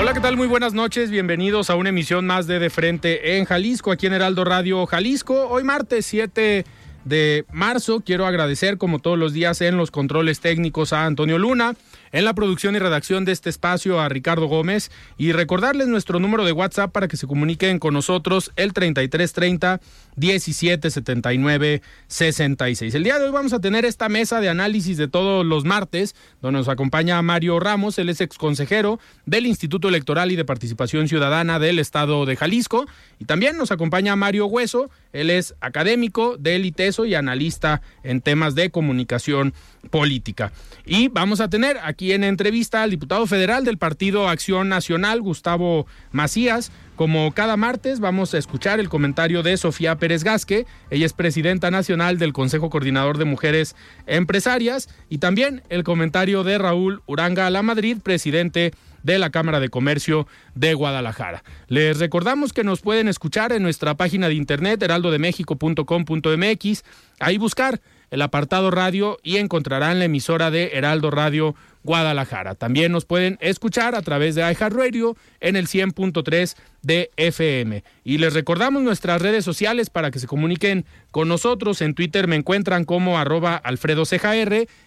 Hola, ¿qué tal? Muy buenas noches. Bienvenidos a una emisión más de De Frente en Jalisco, aquí en Heraldo Radio Jalisco. Hoy martes 7 de marzo quiero agradecer como todos los días en los controles técnicos a Antonio Luna, en la producción y redacción de este espacio a Ricardo Gómez y recordarles nuestro número de WhatsApp para que se comuniquen con nosotros el 3330 1779 66. El día de hoy vamos a tener esta mesa de análisis de todos los martes, donde nos acompaña Mario Ramos, él es ex consejero del Instituto Electoral y de Participación Ciudadana del Estado de Jalisco, y también nos acompaña Mario Hueso, él es académico del ITESO y analista en temas de comunicación política. Y vamos a tener aquí en entrevista al diputado federal del Partido Acción Nacional, Gustavo Macías. Como cada martes vamos a escuchar el comentario de Sofía Pérez Gasque, ella es presidenta nacional del Consejo Coordinador de Mujeres Empresarias, y también el comentario de Raúl Uranga La Madrid, presidente de la Cámara de Comercio de Guadalajara. Les recordamos que nos pueden escuchar en nuestra página de internet heraldodemexico.com.mx, ahí buscar el apartado radio y encontrarán la emisora de Heraldo Radio Guadalajara. También nos pueden escuchar a través de iHeartRadio en el 100.3 de FM. Y les recordamos nuestras redes sociales para que se comuniquen con nosotros. En Twitter me encuentran como arroba Alfredo Ceja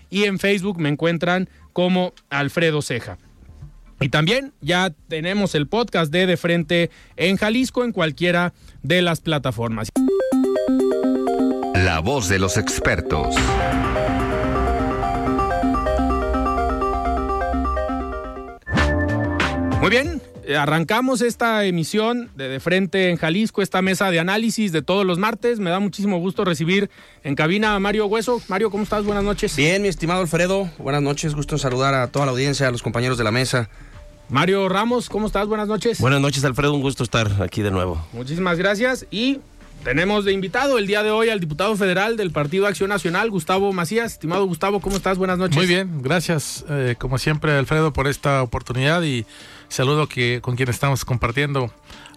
y en Facebook me encuentran como Alfredo Ceja. Y también ya tenemos el podcast de De Frente en Jalisco en cualquiera de las plataformas. La voz de los expertos. Muy bien, eh, arrancamos esta emisión de De Frente en Jalisco, esta mesa de análisis de todos los martes. Me da muchísimo gusto recibir en cabina a Mario Hueso. Mario, ¿cómo estás? Buenas noches. Bien, mi estimado Alfredo. Buenas noches. Gusto en saludar a toda la audiencia, a los compañeros de la mesa. Mario Ramos, ¿cómo estás? Buenas noches. Buenas noches, Alfredo. Un gusto estar aquí de nuevo. Muchísimas gracias. Y tenemos de invitado el día de hoy al diputado federal del Partido Acción Nacional, Gustavo Macías. Estimado Gustavo, ¿cómo estás? Buenas noches. Muy bien, gracias eh, como siempre Alfredo por esta oportunidad y saludo que con quien estamos compartiendo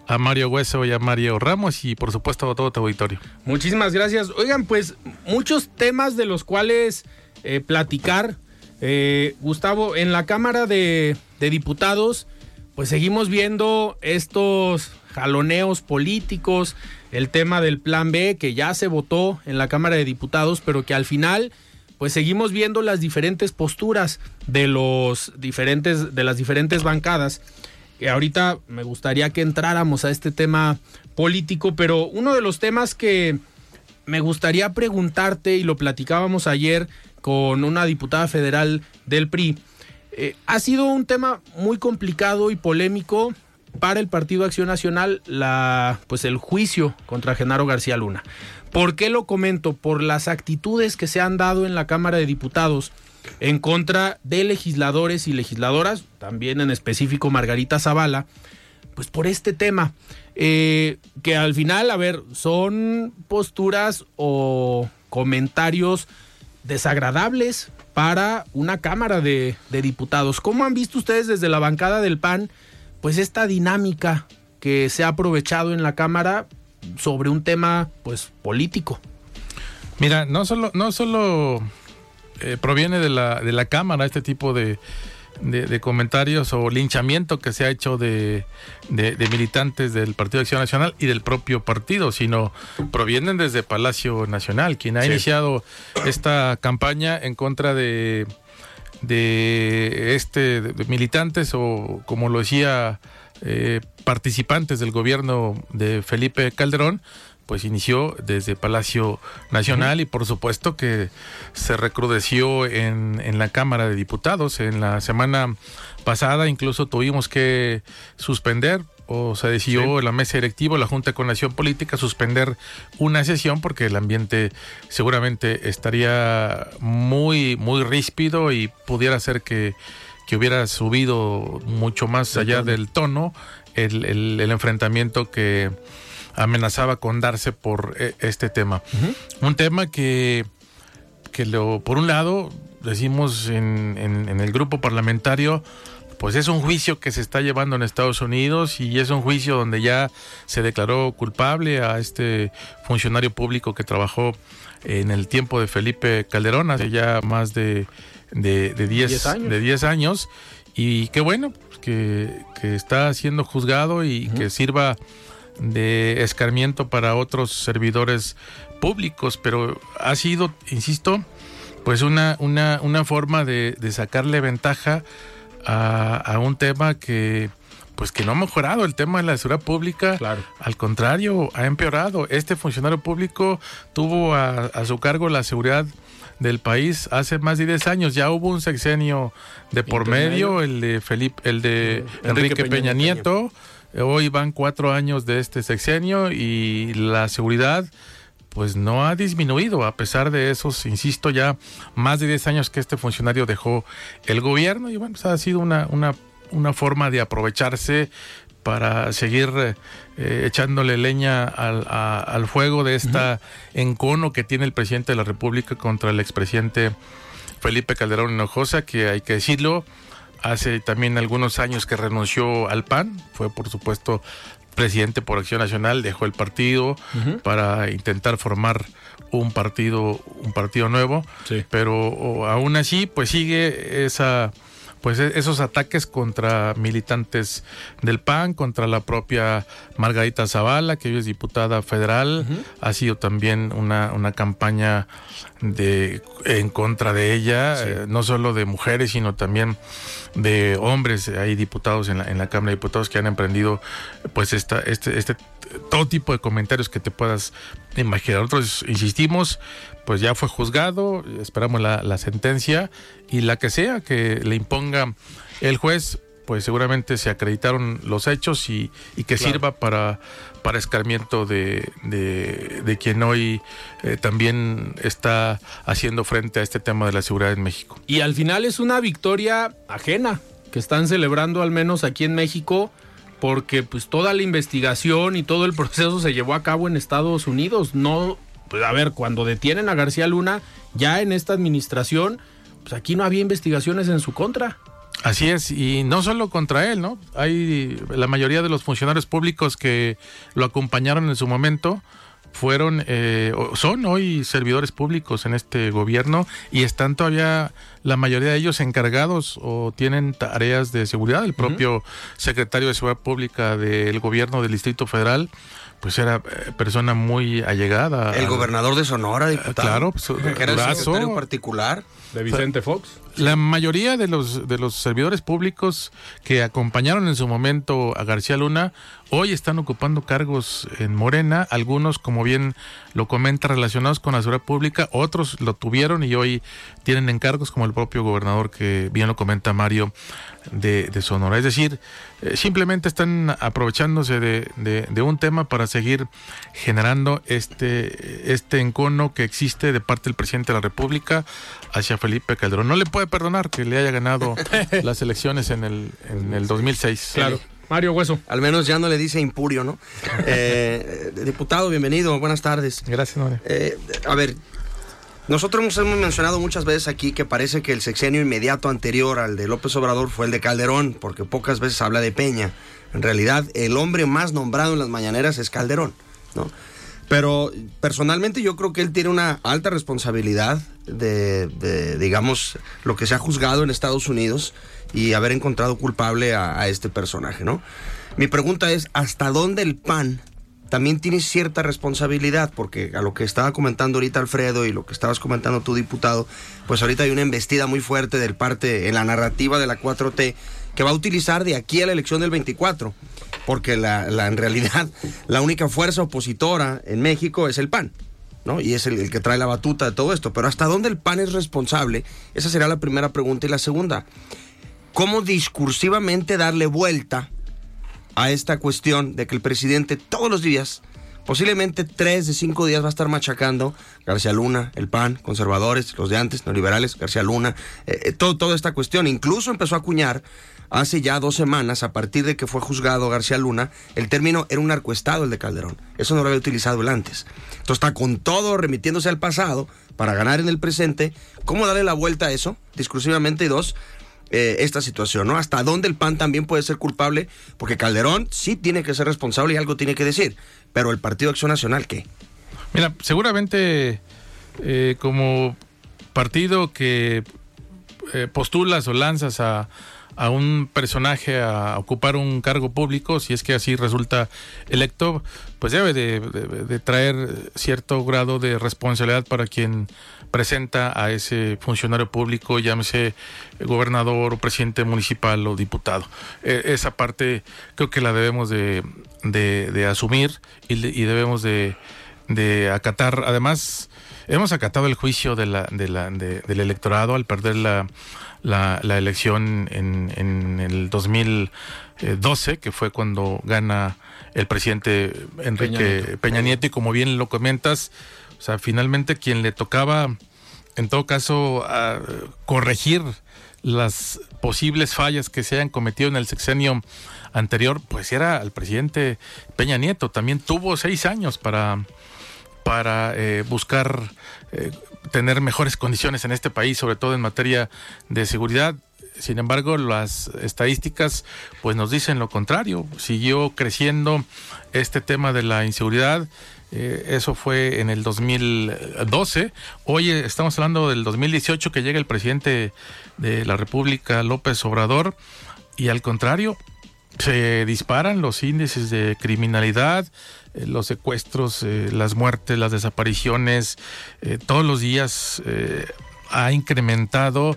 a Mario Hueso y a Mario Ramos y por supuesto a todo tu auditorio. Muchísimas gracias. Oigan, pues muchos temas de los cuales eh, platicar. Eh, Gustavo, en la Cámara de, de Diputados, pues seguimos viendo estos jaloneos políticos, el tema del plan B que ya se votó en la Cámara de Diputados, pero que al final pues seguimos viendo las diferentes posturas de los diferentes de las diferentes bancadas. Y ahorita me gustaría que entráramos a este tema político, pero uno de los temas que me gustaría preguntarte y lo platicábamos ayer con una diputada federal del PRI, eh, ha sido un tema muy complicado y polémico para el Partido Acción Nacional la pues el juicio contra Genaro García Luna. ¿Por qué lo comento? Por las actitudes que se han dado en la Cámara de Diputados en contra de legisladores y legisladoras, también en específico Margarita Zavala, pues por este tema, eh, que al final, a ver, son posturas o comentarios desagradables para una Cámara de, de Diputados. ¿Cómo han visto ustedes desde la bancada del PAN? Pues esta dinámica que se ha aprovechado en la Cámara sobre un tema pues político. Mira, no solo, no solo eh, proviene de la, de la Cámara este tipo de, de, comentarios o linchamiento que se ha hecho de, de, militantes del Partido de Acción Nacional y del propio partido, sino provienen desde Palacio Nacional, quien ha iniciado esta campaña en contra de, de este de militantes o como lo decía eh, participantes del gobierno de Felipe Calderón pues inició desde Palacio Nacional y por supuesto que se recrudeció en, en la Cámara de Diputados. En la semana pasada incluso tuvimos que suspender o se decidió en la mesa directiva, la Junta de Coordinación Política, suspender una sesión porque el ambiente seguramente estaría muy, muy ríspido y pudiera ser que, que hubiera subido mucho más allá del tono el, el enfrentamiento que amenazaba con darse por eh, este tema. Un tema que, que lo, por un lado, decimos en, en, el grupo parlamentario, pues es un juicio que se está llevando en Estados Unidos y es un juicio donde ya se declaró culpable a este funcionario público que trabajó en el tiempo de Felipe Calderón, hace ya más de, de, de 10 años. De 10 años. Y qué bueno que, que está siendo juzgado y que sirva de escarmiento para otros servidores públicos, pero ha sido, insisto, pues una, una, una forma de, sacarle ventaja a, un tema que pues que no ha mejorado el tema de la seguridad pública, claro. al contrario, ha empeorado. Este funcionario público tuvo a, su cargo la seguridad del país hace más de 10 años. Ya hubo un sexenio de por medio, el de Felipe, el de Enrique, Peña, Nieto. Hoy van cuatro años de este sexenio y la seguridad pues no ha disminuido a pesar de esos, insisto, ya más de 10 años que este funcionario dejó el gobierno y bueno, pues ha sido una, una, una forma de aprovecharse para seguir eh, echándole leña al, al fuego de esta encono que tiene el presidente de la República contra el expresidente Felipe Calderón Hinojosa, que hay que decirlo, hace también algunos años que renunció al PAN, fue por supuesto presidente por Acción Nacional, dejó el partido para intentar formar un partido, un partido nuevo, pero aún así pues sigue esa pues e-, esos ataques contra militantes del PAN, contra la propia Margarita Zavala, que hoy es diputada federal, ha sido también una, una campaña de en contra de ella, eh, no solo de mujeres, sino también de hombres. Hay diputados en la, en la Cámara de Diputados que han emprendido pues esta, este, este todo tipo de comentarios que te puedas imaginar. Nosotros insistimos, pues ya fue juzgado, esperamos la, la sentencia y la que sea que le imponga el juez, pues seguramente se acreditaron los hechos y, y que sirva para, para escarmiento de, de, quien hoy eh, también está haciendo frente a este tema de la seguridad en México. Y al final es una victoria ajena que están celebrando al menos aquí en México porque pues toda la investigación y todo el proceso se llevó a cabo en Estados Unidos. No, pues a ver, cuando detienen a García Luna, ya en esta administración, pues aquí no había investigaciones en su contra. Así es, y no solo contra él, ¿no? Hay la mayoría de los funcionarios públicos que lo acompañaron en su momento, fueron, eh, son hoy servidores públicos en este gobierno y están todavía la mayoría de ellos encargados o tienen tareas de seguridad. El propio secretario de Seguridad Pública del gobierno del Distrito Federal pues era eh, persona muy allegada. El gobernador de Sonora, diputado. Claro, pues, era el secretario particular. De Vicente Fox. La mayoría de los, de los servidores públicos que acompañaron en su momento a García Luna, hoy están ocupando cargos en Morena, algunos, como bien lo comenta, relacionados con la seguridad pública, otros lo tuvieron y hoy tienen encargos, como el propio gobernador que bien lo comenta Mario de, Sonora. Es decir, eh, simplemente están aprovechándose de, de, un tema para seguir generando este, este encono que existe de parte del presidente de la República hacia Felipe Calderón. No le puede perdonar que le haya ganado las elecciones en el, en el 2006. Claro. Mario Hueso. Al menos ya no le dice impurio, ¿no? Eh, diputado, bienvenido, buenas tardes. Gracias, Mario. Eh, a ver, nosotros hemos mencionado muchas veces aquí que parece que el sexenio inmediato anterior al de López Obrador fue el de Calderón, porque pocas veces habla de Peña. En realidad, el hombre más nombrado en las mañaneras es Calderón, ¿no? Pero personalmente yo creo que él tiene una alta responsabilidad de, de, digamos, lo que se ha juzgado en Estados Unidos y haber encontrado culpable a, este personaje, ¿no? Mi pregunta es, ¿hasta dónde el PAN también tiene cierta responsabilidad? Porque a lo que estaba comentando ahorita Alfredo y lo que estabas comentando tú, diputado, pues ahorita hay una embestida muy fuerte del parte en la narrativa de la 4T que va a utilizar de aquí a la elección del 24, porque la, en realidad la única fuerza opositora en México es el PAN. ¿no? Y es el, el, que trae la batuta de todo esto. Pero ¿hasta dónde el PAN es responsable? Esa será la primera pregunta. Y la segunda, ¿cómo discursivamente darle vuelta a esta cuestión de que el presidente todos los días, posiblemente tres de cinco días, va a estar machacando García Luna, el PAN, conservadores, los de antes, neoliberales, García Luna, eh, eh, todo, toda esta cuestión. Incluso empezó a acuñar hace ya dos semanas, a partir de que fue juzgado García Luna, el término era un narcoestado el de Calderón. Eso no lo había utilizado él antes. Entonces está con todo remitiéndose al pasado para ganar en el presente. ¿Cómo darle la vuelta a eso? Discursivamente. Y dos, eh, esta situación, ¿no? Hasta dónde el PAN también puede ser culpable, porque Calderón sí tiene que ser responsable y algo tiene que decir, pero el Partido Acción Nacional, ¿qué? Mira, seguramente eh, como partido que eh, postulas o lanzas a, a un personaje a ocupar un cargo público, si es que así resulta electo, pues debe de, de, de, traer cierto grado de responsabilidad para quien presenta a ese funcionario público, llámese gobernador o presidente municipal o diputado. Eh, esa parte creo que la debemos de, de asumir y, y, debemos de, acatar. Además, hemos acatado el juicio de la, de la, del electorado al perder la, la, la elección en, en, el 2012, que fue cuando gana el presidente Enrique Peña Nieto. Peña Nieto, y como bien lo comentas, o sea, finalmente quien le tocaba, en todo caso, a corregir las posibles fallas que se hayan cometido en el sexenio anterior, pues era el presidente Peña Nieto. También tuvo seis años para, para eh, buscar eh, tener mejores condiciones en este país, sobre todo en materia de seguridad. Sin embargo, las estadísticas pues nos dicen lo contrario. Siguió creciendo este tema de la inseguridad. Eh, eso fue en el 2012. Hoy estamos hablando del 2018 que llega el presidente de la República, López Obrador, y al contrario, se disparan los índices de criminalidad, eh, los secuestros, eh, las muertes, las desapariciones, eh, todos los días ha incrementado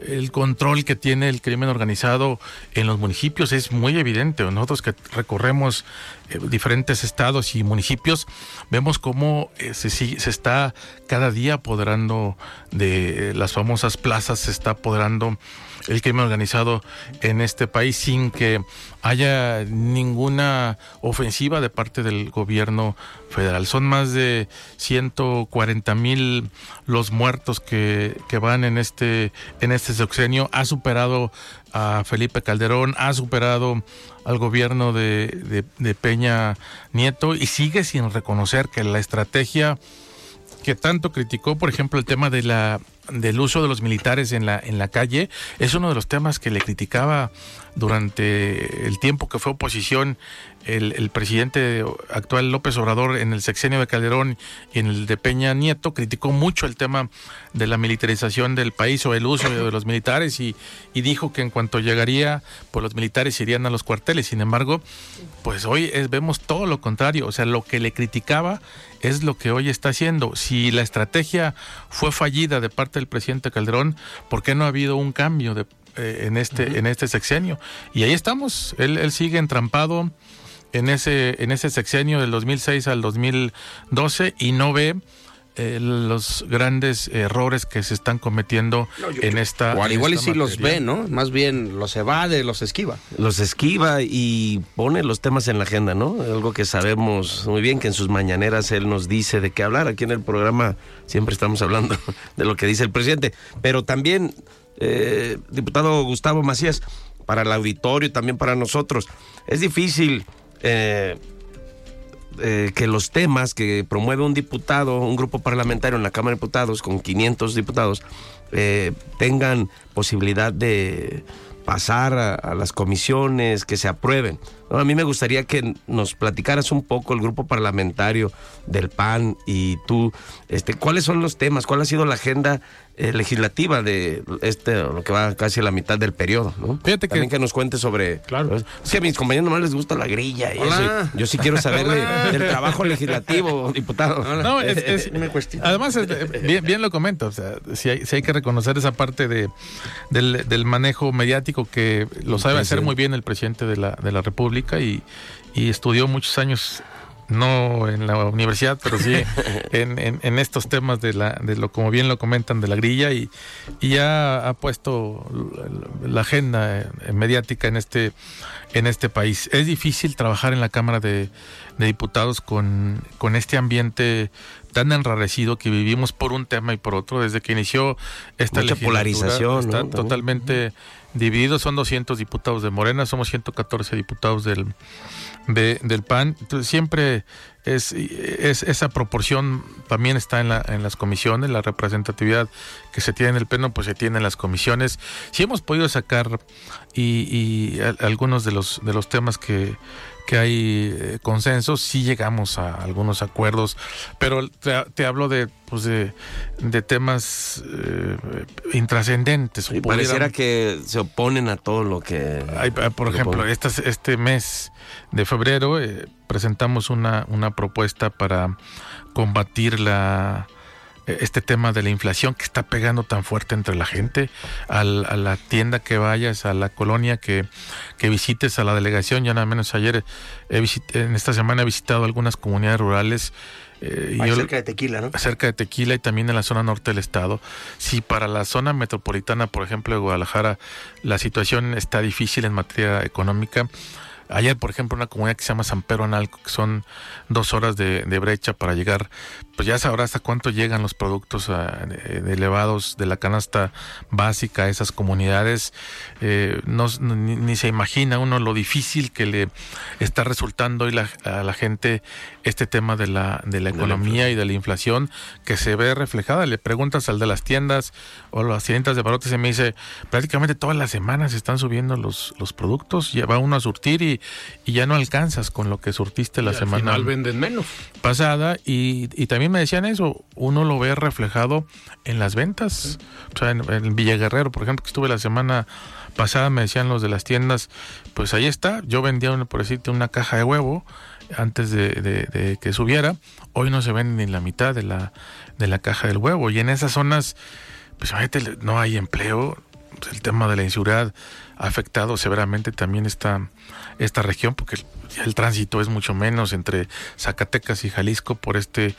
el control que tiene el crimen organizado en los municipios es muy evidente. Nosotros que recorremos eh, diferentes estados y municipios, vemos cómo eh, se, se, está cada día apoderando de las famosas plazas, se está apoderando el crimen organizado en este país sin que haya ninguna ofensiva de parte del gobierno federal. Son más de 140 mil los muertos que, que van en este, en este sexenio. Ha superado a Felipe Calderón, ha superado al gobierno de, de, de Peña Nieto y sigue sin reconocer que la estrategia que tanto criticó, por ejemplo, el tema de la del uso de los militares en la en la calle es uno de los temas que le criticaba durante el tiempo que fue oposición el, el, presidente actual López Obrador en el sexenio de Calderón y en el de Peña Nieto criticó mucho el tema de la militarización del país o el uso de los militares y, y dijo que en cuanto llegaría, pues los militares irían a los cuarteles. Sin embargo, pues hoy es, vemos todo lo contrario. O sea, lo que le criticaba es lo que hoy está haciendo. Si la estrategia fue fallida de parte del presidente Calderón, ¿por qué no ha habido un cambio de, eh, en, este, uh -huh. en este sexenio? Y ahí estamos. Él, él sigue entrampado en ese, en ese sexenio del 2006 al 2012 y no ve eh, los grandes errores que se están cometiendo no, yo, en esta. O al igual y sí los ve, ¿no? Más bien los evade, los esquiva. Los esquiva y pone los temas en la agenda, ¿no? Algo que sabemos muy bien que en sus mañaneras él nos dice de qué hablar. Aquí en el programa siempre estamos hablando de lo que dice el presidente. Pero también, eh, diputado Gustavo Macías, para el auditorio y también para nosotros, es difícil eh, eh, que los temas que promueve un diputado, un grupo parlamentario en la Cámara de Diputados con 500 diputados, eh, tengan posibilidad de pasar a, a, las comisiones, que se aprueben. No, a mí me gustaría que nos platicaras un poco el grupo parlamentario del PAN y tú, este, ¿cuáles son los temas? ¿Cuál ha sido la agenda eh, legislativa de este, lo que va casi a la mitad del periodo? ¿no? Fíjate que- También que nos cuentes sobre... Claro. Sí, a mis compañeros nomás les gusta la grilla y eso, y Yo sí quiero saber de- del trabajo legislativo, diputado. No, es, es- además, es- eh, bien, bien lo comento, o sea, si hay, sí hay que reconocer esa parte de, del, del manejo mediático que lo sabe hacer muy bien el presidente de la, de la República y, y estudió muchos años, no en la universidad, pero sí en, en- en estos temas de, la, de lo, como bien lo comentan, de la grilla y, y ya ha puesto la- agenda mediática en este, en este país. Es difícil trabajar en la Cámara de, de Diputados con, con este ambiente tan enrarecido que vivimos por un tema y por otro desde que inició esta Mucha legislatura, polarización, Está ¿no? También. totalmente dividido. Son 200 diputados de Morena, somos 114 diputados del, de- del PAN. Entonces siempre es, es esa proporción también está en, la, en las comisiones, la representatividad que se tiene en el pleno, pues se tiene en las comisiones. Si hemos podido sacar y, y algunos de los de los temas que que hay eh, consensos, sí llegamos a algunos acuerdos, pero te, te hablo de, pues de, de temas eh, intrascendentes. Y pareciera que se oponen a todo lo que... hay, por ejemplo, estas- este mes de febrero eh, presentamos una, una propuesta para combatir la este tema de la inflación que está pegando tan fuerte entre la gente, al- a la tienda que vayas, a la colonia que, que visites, a la delegación, ya nada menos ayer, he visit- en esta semana he visitado algunas comunidades rurales. eh, yo- cerca de Tequila, ¿no? cerca de Tequila y también en la zona norte del estado. Si para la zona metropolitana, por ejemplo, de Guadalajara, la situación está difícil en materia económica. Ayer, por ejemplo, una comunidad que se llama San Pedro Analco, que son dos horas de, de brecha para llegar, pues ya sabrá hasta cuánto llegan los productos ah, elevados de la canasta básica a esas comunidades. Eh, no, ni, ni se imagina uno lo difícil que le está resultando hoy la- a la gente este tema de la, de la economía y de la inflación que se ve reflejada. Le preguntas al de las tiendas o las tiendas de barotes y me dice, prácticamente todas las semanas están subiendo los, los productos, ya va uno a surtir y, y ya no alcanzas con lo que surtiste la Y al semana final venden menos. pasada y, y también me decían eso, uno lo ve reflejado en las ventas. O sea, en, en Villaguerrero, por ejemplo, que estuve la semana pasada, me decían los de las tiendas, pues ahí está, yo vendía, una, por decirte, una caja de huevo antes de, de- de que subiera, hoy no se vende ni la mitad de la, de la caja del huevo y en esas zonas, pues no hay empleo, el tema de la inseguridad ha afectado severamente también esta, esta región porque el tránsito es mucho menos entre Zacatecas y Jalisco por este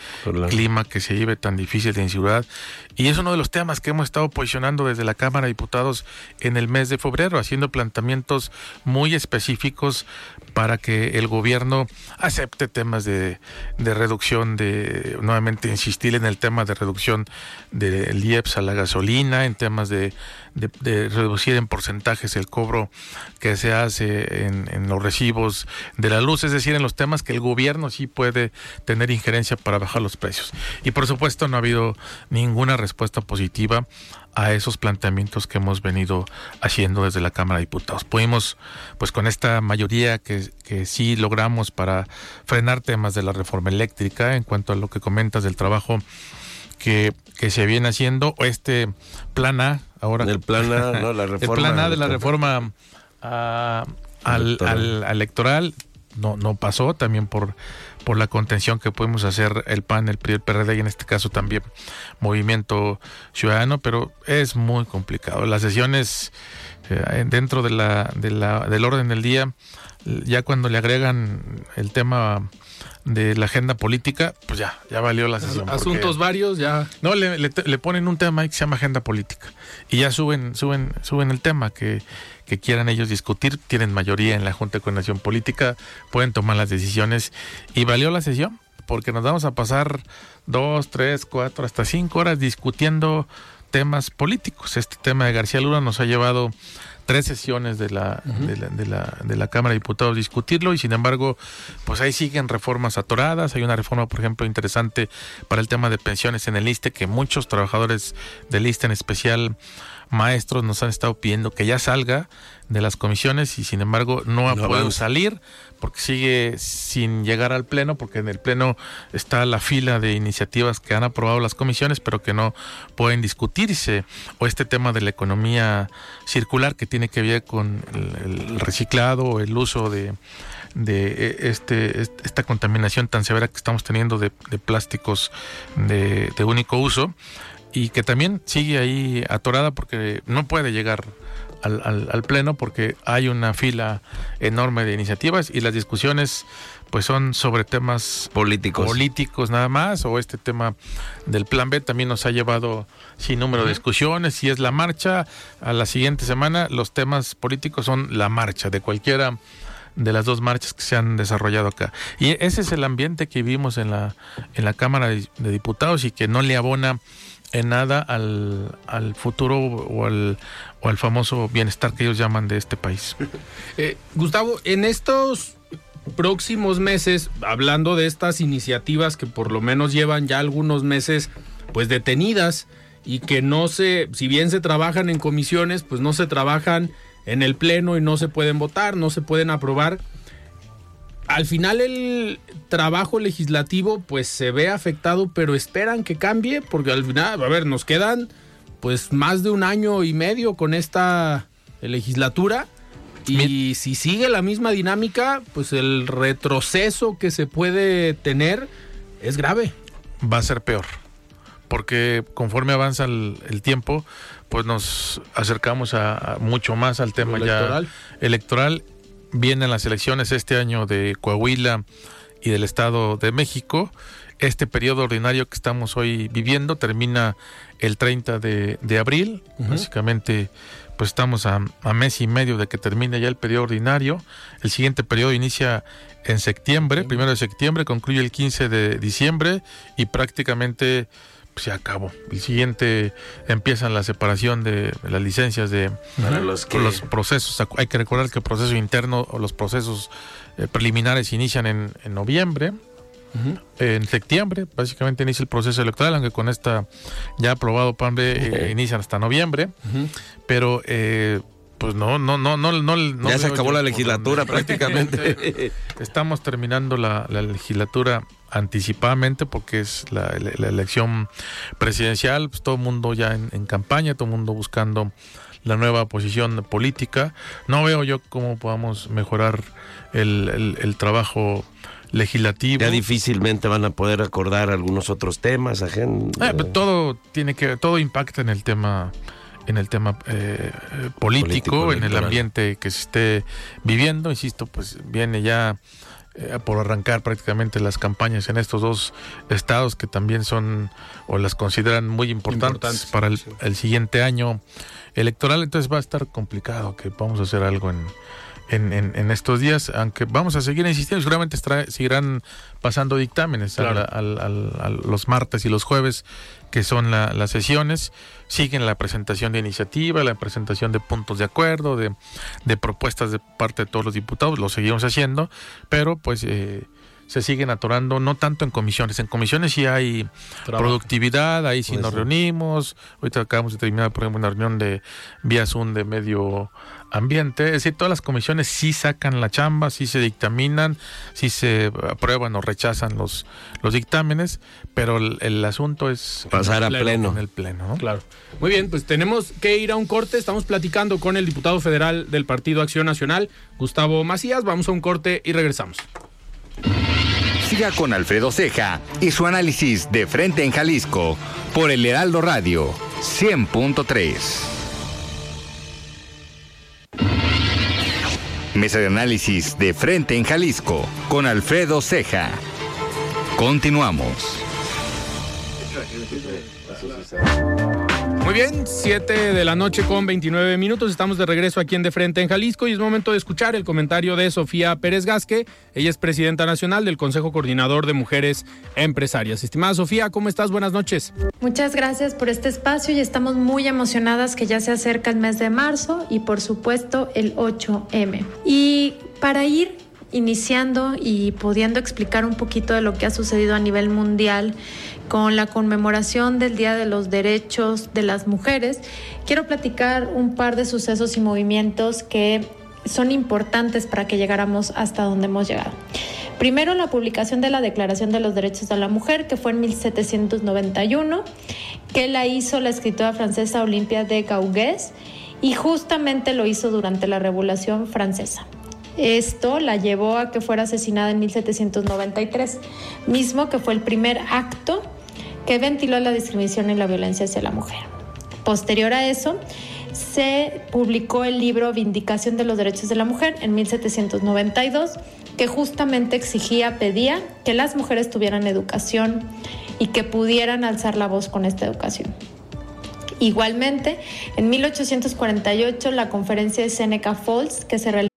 clima que se vive tan difícil de inseguridad. Y es uno de los temas que hemos estado posicionando desde la Cámara de Diputados en el mes de febrero, haciendo planteamientos muy específicos para que el gobierno acepte temas de, de reducción de, nuevamente insistir en el tema de reducción del IEPS a la gasolina, en temas de, de- de reducir en porcentajes el cobro que se hace en, los recibos de la luz, es decir, en los temas que el gobierno sí puede tener injerencia para bajar los precios. Y por supuesto no ha habido ninguna respuesta positiva a esos planteamientos que hemos venido haciendo desde la Cámara de Diputados. Pudimos, pues con esta mayoría que sí logramos para frenar temas de la reforma eléctrica en cuanto a lo que comentas del trabajo que, que se viene haciendo, este plan A, ahora El plan A, ¿no? La el reforma plan A de la reforma ah, al, Electoral. al- electoral no, no pasó también por, por la contención que pudimos hacer el PAN, el PRI, el PRD y en este caso también Movimiento Ciudadano, pero es muy complicado. Las sesiones eh, dentro de la, de la, del orden del día, ya cuando le agregan el tema de la agenda política, pues ya, ya valió la sesión. Asuntos varios ya. no, le, le- le ponen un tema ahí que se llama agenda política. Y ya suben, suben, suben el tema que, que quieran ellos discutir. Tienen mayoría en la Junta de Coordinación Política, pueden tomar las decisiones. Y valió la sesión, porque nos vamos a pasar dos, tres, cuatro, hasta cinco horas discutiendo temas políticos. Este tema de García Luna nos ha llevado tres sesiones de la, de la, de, la, de la Cámara de Diputados discutirlo y sin embargo, pues ahí siguen reformas atoradas. Hay una reforma, por ejemplo, interesante para el tema de pensiones en el ISTE, que muchos trabajadores del ISTE, en especial maestros, nos han estado pidiendo que ya salga de las comisiones y sin embargo no ha No podido salir porque sigue sin llegar al pleno porque en el pleno está la fila de iniciativas que han aprobado las comisiones pero que no pueden discutirse. O este tema de la economía circular que tiene que ver con el, el reciclado o el uso de de eh, este, est- esta contaminación tan severa que estamos teniendo de, de plásticos de, de único uso y que también sigue ahí atorada porque no puede llegar al, al- al pleno porque hay una fila enorme de iniciativas y las discusiones pues son sobre temas Políticos. políticos nada más o este tema del plan B también nos ha llevado sin número de discusiones si es la marcha a la siguiente semana los temas políticos son la marcha de cualquiera de las dos marchas que se han desarrollado acá. Y ese es el ambiente que vivimos en la, en la Cámara de Diputados y que no le abona en nada al, al futuro o al, o al famoso bienestar que ellos llaman de este país. Eh, Gustavo, en estos próximos meses, hablando de estas iniciativas que por lo menos llevan ya algunos meses pues detenidas y que no se, si bien se trabajan en comisiones, pues no se trabajan en el pleno y no se pueden votar, no se pueden aprobar. Al final el trabajo legislativo pues se ve afectado, pero esperan que cambie porque al final, a ver, nos quedan pues más de un año y medio con esta legislatura y si sigue la misma dinámica, pues el retroceso que se puede tener es grave. va a ser peor. Porque conforme avanza el, el tiempo, pues nos acercamos a, a mucho más al tema electoral. ya electoral. Vienen las elecciones este año de Coahuila y del Estado de México. Este periodo ordinario que estamos hoy viviendo termina el 30 de, de abril. Básicamente, pues estamos a, a mes y medio de que termine ya el periodo ordinario. El siguiente periodo inicia en septiembre, primero de septiembre, concluye el 15 de diciembre y prácticamente se acabó. El siguiente empiezan la separación de las licencias de Para los que- con los procesos. Hay que recordar que el proceso interno o los procesos eh, preliminares inician en, en noviembre. En septiembre, básicamente inicia el proceso electoral, aunque con esta ya aprobado B eh, inician hasta noviembre. Pero eh, pues no, no, no, no, no, ya se acabó la legislatura prácticamente. Estamos terminando la, la legislatura anticipadamente porque es la, la- la elección presidencial, pues todo el mundo ya en, en campaña, todo el mundo buscando la nueva posición política. No veo yo cómo podamos mejorar el, el- el trabajo legislativo. ya difícilmente van a poder acordar algunos otros temas. ajen- Eh, pero todo tiene que, todo impacta en el tema, en el tema eh, eh, político, Político, en el ambiente que se esté viviendo. Insisto, pues viene ya eh, por arrancar prácticamente las campañas en estos dos estados que también son o las consideran muy importantes, Importantes, para el, sí. el siguiente año electoral. Entonces va a estar complicado que vamos a hacer algo en en, en- en estos días, aunque vamos a seguir insistiendo, seguramente estará- seguirán pasando dictámenes Claro. al- al- a los martes y los jueves, que son la- las sesiones. Siguen la presentación de iniciativa, la presentación de puntos de acuerdo, de, de propuestas de parte de todos los diputados, lo seguimos haciendo, pero pues eh, se siguen atorando, no tanto en comisiones. En comisiones sí hay Trabajo. productividad, ahí sí Pues nos sí. reunimos. Ahorita acabamos de terminar, por ejemplo, una reunión de vía Zoom de medio ambiente. Es decir, todas las comisiones sí sacan la chamba, sí se dictaminan, sí se aprueban o rechazan los, los dictámenes, pero el, el asunto es Pasar a en el pleno. En el pleno, ¿no? Claro. Muy bien, pues tenemos que ir a un corte. Estamos platicando con el diputado federal del Partido Acción Nacional, Gustavo Macías. Vamos a un corte y regresamos. Siga con Alfredo Ceja y su análisis de frente en Jalisco por el Heraldo Radio 100.3. Mesa de análisis de frente en Jalisco con Alfredo Ceja. Continuamos. Bien, 7 de la noche con 29 minutos. Estamos de regreso aquí en De Frente en Jalisco y es momento de escuchar el comentario de Sofía Pérez Gasque. Ella es presidenta nacional del Consejo Coordinador de Mujeres Empresarias. Estimada Sofía, ¿cómo estás? Buenas noches. Muchas gracias por este espacio y estamos muy emocionadas que ya se acerca el mes de marzo y por supuesto el 8M. Y para ir iniciando y pudiendo explicar un poquito de lo que ha sucedido a nivel mundial con la conmemoración del Día de los Derechos de las Mujeres, quiero platicar un par de sucesos y movimientos que son importantes para que llegáramos hasta donde hemos llegado. Primero, la publicación de la Declaración de los Derechos de la Mujer, que fue en 1791, que la hizo la escritora francesa Olimpia de Gaugues y justamente lo hizo durante la Revolución Francesa. Esto la llevó a que fuera asesinada en 1793, mismo que fue el primer acto que ventiló la discriminación y la violencia hacia la mujer. Posterior a eso, se publicó el libro Vindicación de los Derechos de la Mujer en 1792, que justamente exigía, pedía que las mujeres tuvieran educación y que pudieran alzar la voz con esta educación. Igualmente, en 1848, la conferencia de Seneca Falls, que se realizó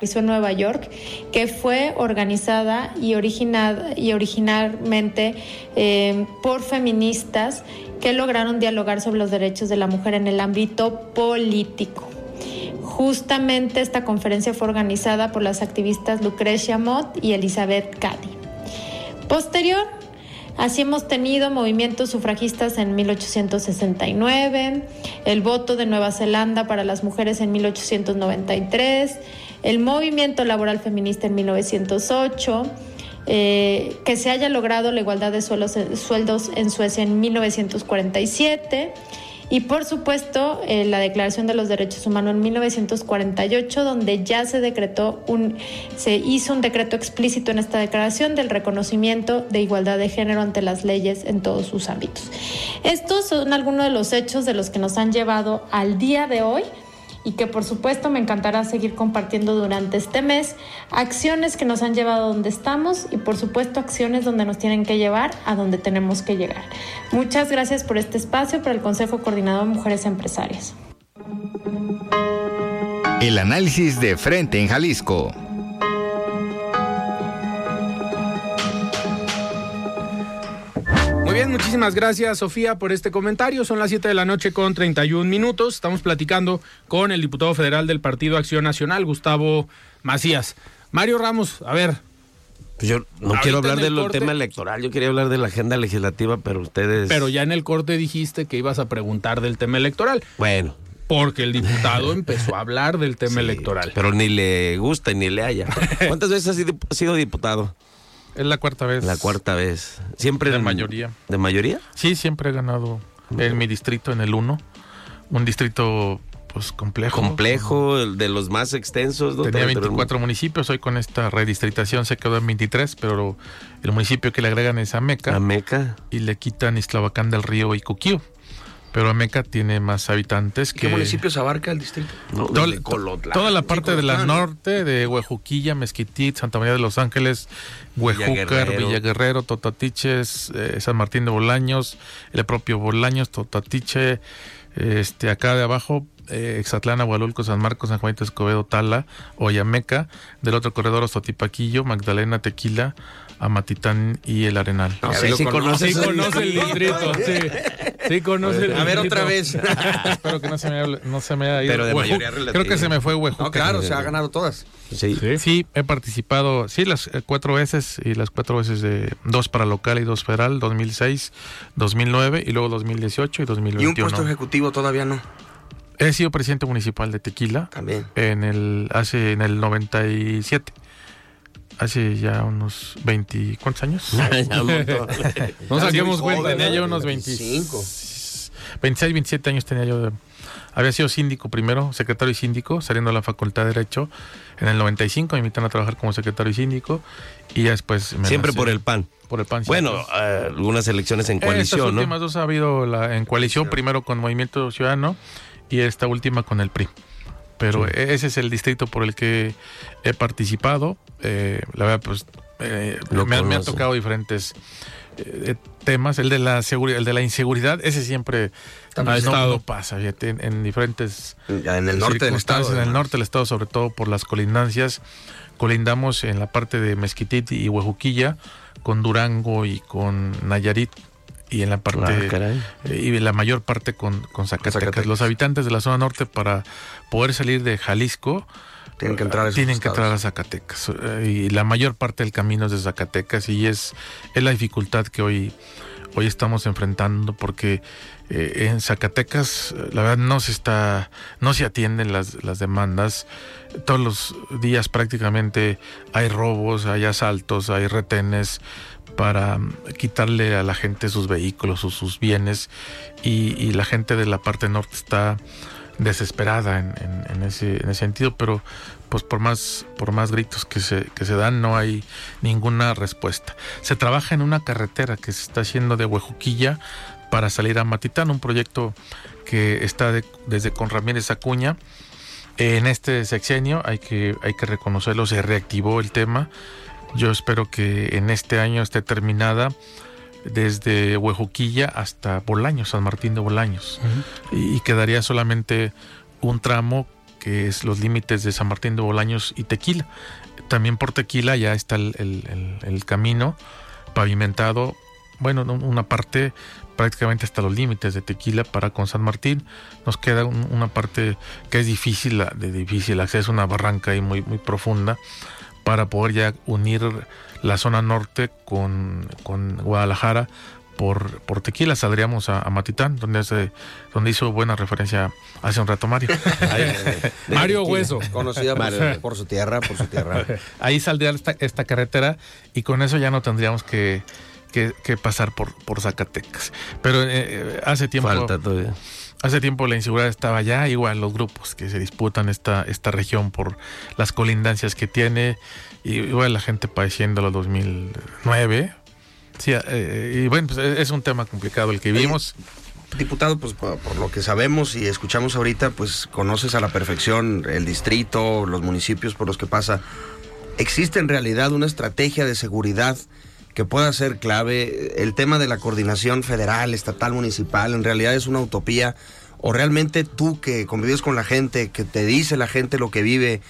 En Nueva York, que fue organizada y, originada, y originalmente eh, por feministas que lograron dialogar sobre los derechos de la mujer en el ámbito político. Justamente esta conferencia fue organizada por las activistas Lucrecia Mott y Elizabeth Cady. Posterior, Así hemos tenido movimientos sufragistas en 1869, el voto de Nueva Zelanda para las mujeres en 1893, el movimiento laboral feminista en 1908, eh, que se haya logrado la igualdad de sueldos en Suecia en 1947 y por supuesto eh, la Declaración de los Derechos Humanos en 1948, donde ya se decretó un, se hizo un decreto explícito en esta declaración del reconocimiento de igualdad de género ante las leyes en todos sus ámbitos. Estos son algunos de los hechos de los que nos han llevado al día de hoy y que por supuesto me encantará seguir compartiendo durante este mes acciones que nos han llevado a donde estamos y por supuesto acciones donde nos tienen que llevar a donde tenemos que llegar. Muchas gracias por este espacio para el Consejo Coordinador de Mujeres Empresarias. El análisis de frente en Jalisco. Bien, muchísimas gracias Sofía por este comentario. Son las 7 de la noche con 31 minutos. Estamos platicando con el diputado federal del Partido Acción Nacional, Gustavo Macías. Mario Ramos, a ver. Pues yo no quiero hablar del tema electoral, yo quería hablar de la agenda legislativa, pero ustedes... Pero ya en el corte dijiste que ibas a preguntar del tema electoral. Bueno. Porque el diputado empezó a hablar del tema electoral. Pero ni le gusta ni le haya. ¿Cuántas veces has sido diputado? Es la cuarta vez. La cuarta vez. Siempre. De mayoría. ¿De mayoría? Sí, siempre he ganado en mi distrito, en el 1. Un distrito, pues, complejo. Complejo, el de los más extensos. ¿no? Tenía 24 municipios. Hoy con esta redistritación se quedó en 23, pero el municipio que le agregan es Ameca. Ameca. Y le quitan Islavacán del Río y Cuquío. Pero Ameca tiene más habitantes que... ¿Qué municipios abarca el distrito? toda, la parte de la norte, de Huejuquilla, Mezquitit, Santa María de los Ángeles, Huejúcar, Villaguerrero, Totatiches, eh, San Martín de Bolaños, el propio Bolaños, Totatiche, este acá de abajo, eh, Exatlán, Agualulco, San Marcos, San Juanito Escobedo, Tala, Oyameca, del otro corredor Ostotipaquillo, Magdalena, Tequila, Amatitán y el Arenal. No, sí. Sí conoce el distrito, sí. Sí conoce el A ver, otra vez. Espero que no se me haya, no se me haya ido. Pero de Hueju- mayoría relativa. Creo que se me fue Huejuca. No, claro, se ha ganado todas. Sí. Sí, he participado, sí, las eh, cuatro veces y las cuatro veces de dos para local y dos federal, 2006, 2009 y luego 2018 y Y un 2021. puesto ejecutivo todavía no. He sido presidente municipal de Tequila También. en el hace en el 97. Hace ya unos 20, ¿cuántos años? No saquemos cuenta. tenía yo ¿no? unos 25. 26, 27 años tenía yo. de- había sido síndico primero, secretario y síndico, saliendo de la Facultad de Derecho. En el 95 me invitan a trabajar como secretario y síndico y ya después... me Siempre por el PAN. Por el PAN. Bueno, eh, algunas elecciones en Estas coalición, ¿no? últimas dos ha habido la, en coalición, primero con Movimiento Ciudadano y esta última con el PRI. Pero e- ese es el distrito por el que he participado. Eh, la verdad, pues eh, me, me ha conoce. tocado diferentes eh, temas. El de la seguridad, el de la inseguridad, ese siempre Ha no, estado. no pasa. fíjate, en, en diferentes Ya en el norte del estado. en el norte del estado, sobre todo por las colindancias. Colindamos en la parte de Mezquitit y Huejuquilla, con Durango y con Nayarit, y en la parte Ah, caray. eh, y la mayor parte con, con Zacatecas. Zacatecas. Los habitantes de la zona norte para poder salir de Jalisco Tienen que entrar a tienen que entrar a Zacatecas eh, y la mayor parte del camino es de Zacatecas y es, es la dificultad que hoy hoy estamos enfrentando porque eh, en Zacatecas eh, la verdad no se está no se atienden las, las demandas todos los días prácticamente hay robos hay asaltos hay retenes para mm, quitarle a la gente sus vehículos o sus bienes y, y la gente de la parte norte está desesperada en, en- en ese, en ese sentido, pero pues por más, por más gritos que se, que se dan no hay ninguna respuesta. Se trabaja en una carretera que se está haciendo de Huejuquilla para salir a Matitán, un proyecto que está de- desde con Ramírez Acuña. En este sexenio hay que, hay que reconocerlo, se reactivó el tema. Yo espero que en este año esté terminada desde Huejuquilla hasta Bolaños, San Martín de Bolaños. y, y quedaría solamente un tramo que es los límites de San Martín de Bolaños y Tequila. También por Tequila ya está el, el- el- el camino pavimentado, bueno, no, una parte prácticamente hasta los límites de Tequila para con San Martín. Nos queda un- una parte que es difícil, de difícil acceso, una barranca ahí muy, muy profunda para poder ya unir la zona norte con, con Guadalajara por, por Tequila. Saldríamos a, a Matitán, donde, hace, donde hizo buena referencia hace un rato Mario. Mario Hueso. Conocida por, su- por su tierra, por su tierra. Ahí saldría esta, esta carretera y con eso ya no tendríamos que, que- que pasar por, por Zacatecas. Pero eh, hace tiempo... Falta todavía. Hace tiempo la inseguridad estaba allá, igual los grupos que se disputan esta, esta región por las colindancias que tiene, y igual la gente padeciendo los 2009. Sí, eh, y bueno, pues es un tema complicado el que vivimos. Diputado, pues por, por lo que sabemos y escuchamos ahorita, pues conoces a la perfección el distrito, los municipios por los que pasa. ¿Existe en realidad una estrategia de seguridad que pueda ser clave? El tema de la coordinación federal, estatal, municipal, en realidad es una utopía. ¿O realmente tú que convives con la gente, que te dice la gente lo que vive,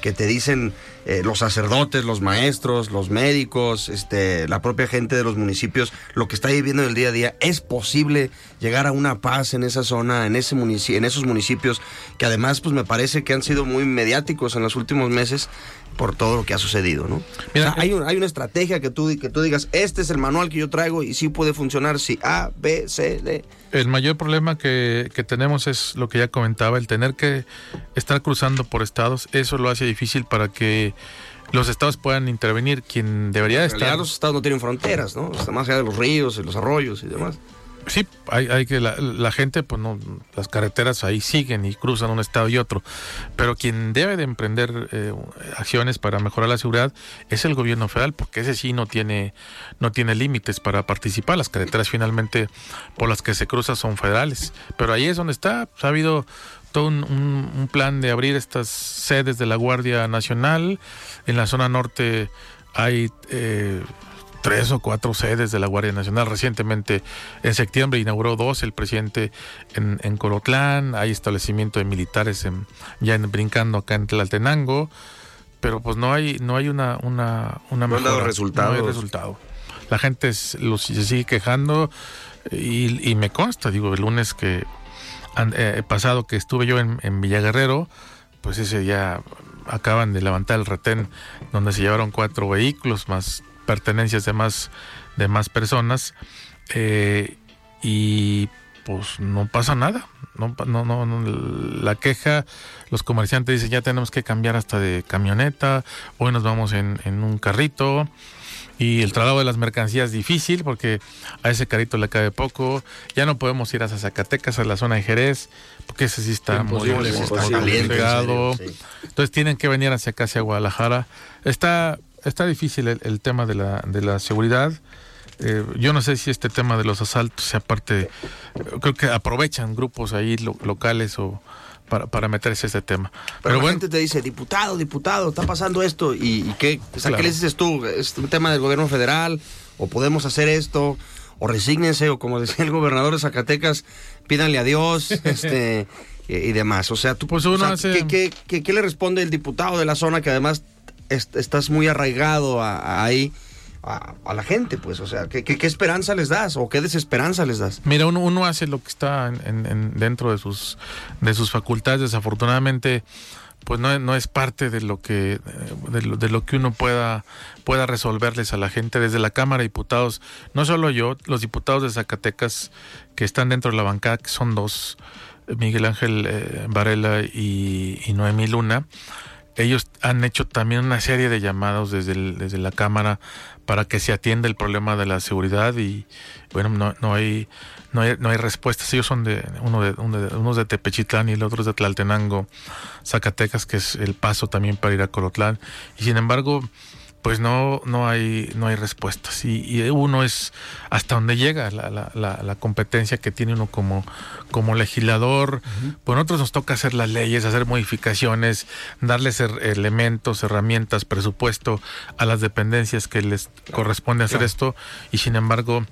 que te dicen eh, los sacerdotes, los maestros, los médicos, este, la propia gente de los municipios, lo que está viviendo en el día a día, es posible llegar a una paz en esa zona, en ese en esos municipios que además pues me parece que han sido muy mediáticos en los últimos meses por todo lo que ha sucedido, ¿no? Mira, O sea, hay, un- hay una estrategia que tú, que tú digas, este es el manual que yo traigo y sí puede funcionar si A, B, C, D. El mayor problema que, que tenemos es lo que ya comentaba, el tener que estar cruzando por estados. Eso lo hace difícil para que los estados puedan intervenir. Quien debería En estar... los estados no tienen fronteras, ¿no? Está más allá de los ríos y los arroyos y demás. Sí, hay, hay que la, gente, pues no, las carreteras ahí siguen y cruzan un estado y otro, pero quien debe de emprender eh, acciones para mejorar la seguridad es el gobierno federal, porque ese sí no tiene no tiene límites para participar. Las carreteras finalmente por las que se cruza son federales, pero ahí es donde está. Ha habido todo un plan de abrir estas sedes de la Guardia Nacional. En la zona norte hay eh, tres o cuatro sedes de la Guardia Nacional. Recientemente, en septiembre, inauguró dos el presidente en, en Colotlán. Hay establecimiento de militares en- ya en- brincando acá en Tlaltenango. pero pues no hay no hay una una una No han dado resultados. no hay resultado. La gente es- los- se sigue quejando y, y me consta, digo, el lunes que eh, pasado que estuve yo en, en Villaguerrero, pues ese día acaban de levantar el retén donde se llevaron cuatro vehículos más pertenencias de más de más personas eh, y pues no pasa nada no, no, no, no, la queja los comerciantes dicen ya tenemos que cambiar hasta de camioneta hoy nos vamos en, en un carrito y el traslado de las mercancías es difícil porque a ese carrito le cabe poco. Ya no podemos ir hasta Zacatecas, a la zona de Jerez, porque ese sí está muy, complicado. sí. Entonces tienen que venir hacia acá, hacia Guadalajara. Está, está difícil el, el tema de la, de la seguridad. Eh, yo no sé si este tema de los asaltos sea parte, creo que aprovechan grupos ahí lo- locales o para, para meterse a este tema. Pero, Pero, la bueno, gente te dice, diputado, diputado, está pasando esto. ¿Y, y qué? O sea, Claro. ¿qué les dices tú? ¿Es un tema del gobierno federal? ¿O podemos hacer esto? ¿O resígnense? O como decía el gobernador de Zacatecas, pídanle a Dios este, y, y demás. O sea, tú, Pues uno o sea, hace- ¿qué, qué, qué- qué le responde el diputado de la zona que además est- estás muy arraigado a, ahí? A, a la gente, pues, o sea, ¿qué, qué, esperanza les das o qué desesperanza les das? Mira, uno, uno hace lo que está en, en- en- dentro de sus, de sus facultades. Desafortunadamente, pues no, no es parte de lo que de lo, de lo que uno pueda pueda resolverles a la gente desde la Cámara de Diputados. No solo yo, los diputados de Zacatecas que están dentro de la bancada, que son dos, Miguel Ángel eh, Varela y, y Noemí Luna. Ellos han hecho también una serie de llamados desde, desde la Cámara para que se atienda el problema de la seguridad y bueno, no, no hay no hay, no hay respuestas. Ellos son de uno de, uno de unos de Tepechitlán y el otro de Tlaltenango, Zacatecas, que es el paso también para ir a Colotlán. Y sin embargo, pues no, no hay, no hay respuestas. Y, y uno es hasta donde llega la, la, la, la competencia que tiene uno como, como legislador. Pues a nosotros nos toca hacer las leyes, hacer modificaciones, darles her- elementos, herramientas, presupuesto a las dependencias que les corresponde hacer esto. Y sin embargo,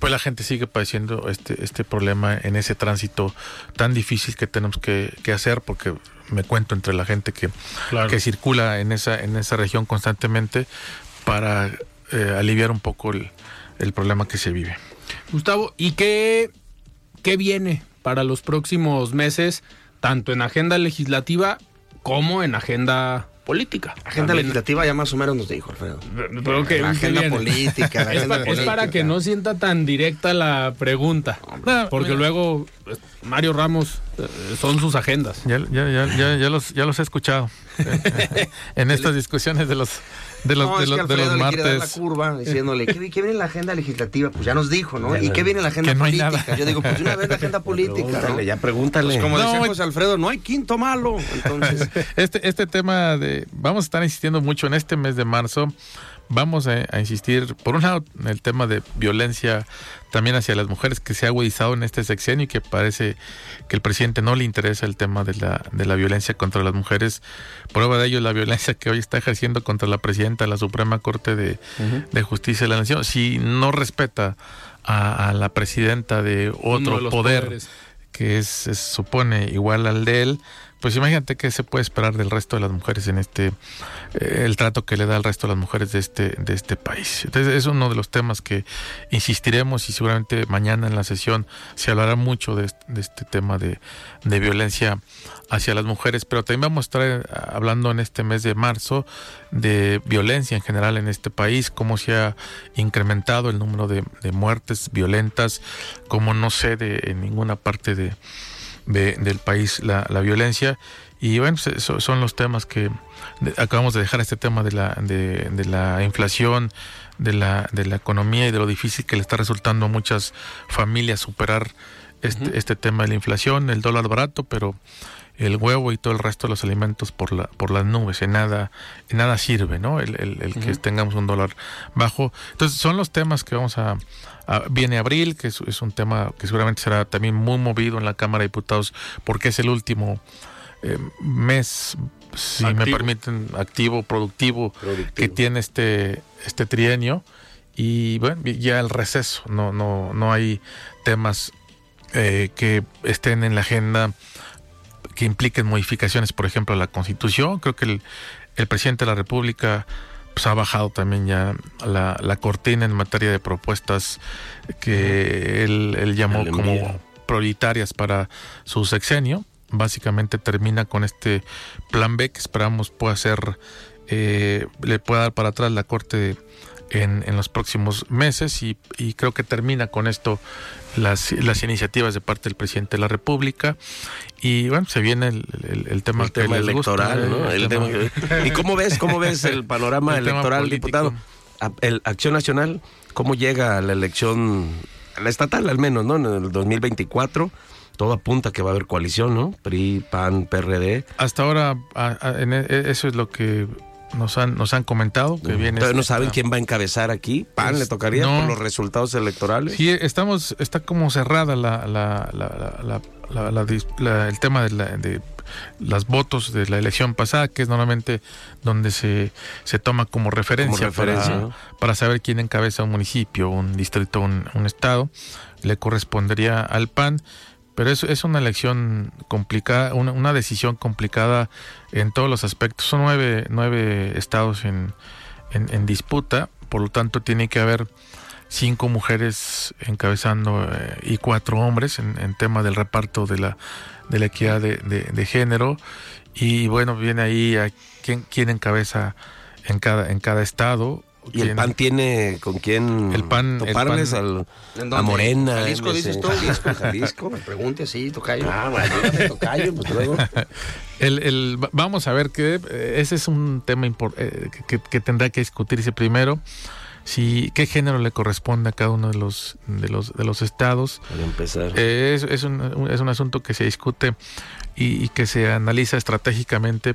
pues la gente sigue padeciendo este, este problema en ese tránsito tan difícil que tenemos que, que hacer porque me cuento entre la gente que, Claro. que circula en esa, en esa región constantemente para eh, aliviar un poco el, el problema que se vive. Gustavo, ¿y qué, qué viene para los próximos meses, tanto en agenda legislativa como en agenda política? Agenda También- legislativa ya más o menos nos dijo, Alfredo. Pero que, La ¿qué agenda política, la es, agenda pa- es para que no sienta tan directa la pregunta. No, Porque mira. luego eh, Mario Ramos eh, son sus agendas. Ya, ya, ya, ya, ya los, ya los he escuchado en estas discusiones de los, de los, No, de es que los, de Alfredo los le quiere dar la martes. curva diciéndole, ¿qué, qué viene en la agenda legislativa? Pues ya nos dijo, ¿no? ¿Y qué viene en la agenda Que no hay política? nada. Yo digo, pues una vez la agenda política, ¿no? Pregúntale, ya pregúntale. Pues como No, decía güey. José Alfredo, no hay quinto malo. Entonces, Este, este tema de. Vamos a estar insistiendo mucho en este mes de marzo. Vamos a, a insistir, por un lado, en el tema de violencia también hacia las mujeres que se ha agudizado en este sexenio y que parece que el presidente no le interesa el tema de la, de la violencia contra las mujeres. Prueba de ello la violencia que hoy está ejerciendo contra la presidenta de la Suprema Corte de, de Justicia de la Nación. Si no respeta a, a la presidenta de otro de poder poderes. que es, se supone igual al de él, pues imagínate qué se puede esperar del resto de las mujeres en este, eh, el trato que le da al resto de las mujeres de este, de este país. Entonces es uno de los temas que insistiremos y seguramente mañana en la sesión se hablará mucho de, este- de tema de, de violencia hacia las mujeres, pero también vamos a estar eh, hablando en este mes de marzo de violencia en general en este país, cómo se ha incrementado el número de, de muertes violentas, como no cede en ninguna parte de, de- del país la, la violencia. Y bueno, pues, son los temas que acabamos de dejar este tema de la, de, de la inflación, de la, de la economía y de lo difícil que le está resultando a muchas familias superar este, este tema de la inflación, el dólar barato, pero el huevo y todo el resto de los alimentos por la por las nubes en nada en nada sirve no el, el- el que tengamos un dólar bajo. Entonces son los temas que vamos a, a- viene abril que es, es un tema que seguramente será también muy movido en la cámara de diputados porque es el último eh, mes si me permiten activo productivo, que tiene este este trienio. Y bueno ya el receso no no no hay temas eh, que estén en la agenda que impliquen modificaciones, por ejemplo, a la Constitución. Creo que el, el presidente de la República pues ha bajado también ya la, la cortina en materia de propuestas que él, él llamó como prioritarias para su sexenio. Básicamente termina con este plan B que esperamos pueda ser, eh, le pueda dar para atrás la Corte en, en los próximos meses y, y creo que termina con esto las, las iniciativas de parte del presidente de la República y bueno, se viene el, el- el tema el tema gusta, electoral, ¿no? el El tema- tema- ¿Y cómo ves, cómo ves el panorama electoral, político. diputado? El Acción Nacional, ¿cómo llega a la elección, a la estatal al menos, ¿no? En el 2024, todo apunta que va a haber coalición, ¿no? PRI, PAN, PRD. Hasta ahora, a- a- en e- eso es lo que nos han, nos han comentado, que viene... No esta- saben quién va a encabezar aquí. ¿PAN Pues, le tocaría no. por los resultados electorales? Sí, estamos, está como cerrada la, la, la, la- la- la dis- la- el tema de, la, de las votos de la elección pasada, que es normalmente donde se, se toma como referencia, referencia, para, ¿no? para saber quién encabeza un municipio, un distrito, un, un estado. Le correspondería al PAN. Pero es, es una elección complicada, una, una decisión complicada en todos los aspectos. Son nueve, nueve estados en, en, disputa, por lo tanto tiene que haber cinco mujeres encabezando eh, y cuatro hombres en, en tema del reparto de la, de la equidad de, de- de género. Y bueno, viene ahí a quién, quién encabeza en cada, en cada estado. ¿Y el PAN tiene con quién El PAN- el toparles PAN- al- ¿En a? Morena? Jalisco, dices tú. Jalisco, Jalisco. Me pregunte así, tocayo. Ah, bueno, tocayo, pues luego. El, el- va- vamos a ver que eh, ese es un tema eh, que, que tendrá que discutirse primero. Si, ¿Qué género le corresponde a cada uno de los, de los, de los estados? Para empezar. Eh, es, es un, un- es un asunto que se discute y, y que se analiza estratégicamente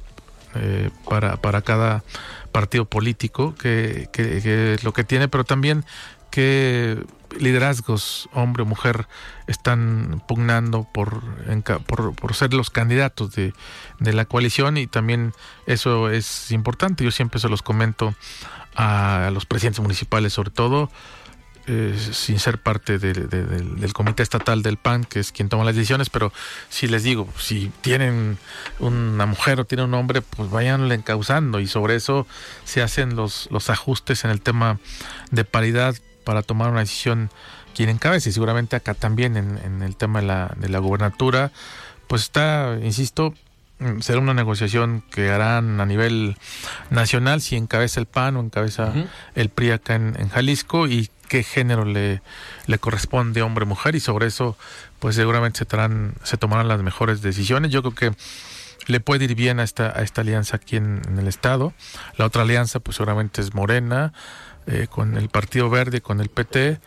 eh, para, para cada partido político, que, que- es lo que tiene, pero también qué liderazgos, hombre o mujer, están pugnando por, por, por ser los candidatos de, de la coalición y también eso es importante. Yo siempre se los comento a los presidentes municipales, sobre todo, eh, sin ser parte de- de- del, comité estatal del PAN, que es quien toma las decisiones, pero si les digo, si tienen una mujer o tienen un hombre, pues vayanle encauzando y sobre eso se hacen los, los ajustes en el tema de paridad para tomar una decisión quien encabece. Seguramente acá también en, en el tema de la, de la gubernatura, pues está, insisto, será una negociación que harán a nivel nacional si encabeza el PAN o encabeza el PRI acá en, en Jalisco y qué género le, le corresponde hombre o mujer y sobre eso pues seguramente se, tarán- se tomarán las mejores decisiones. Yo creo que le puede ir bien a esta, a esta alianza aquí en, en el estado. La otra alianza pues seguramente es Morena, eh, con el Partido Verde, con el PT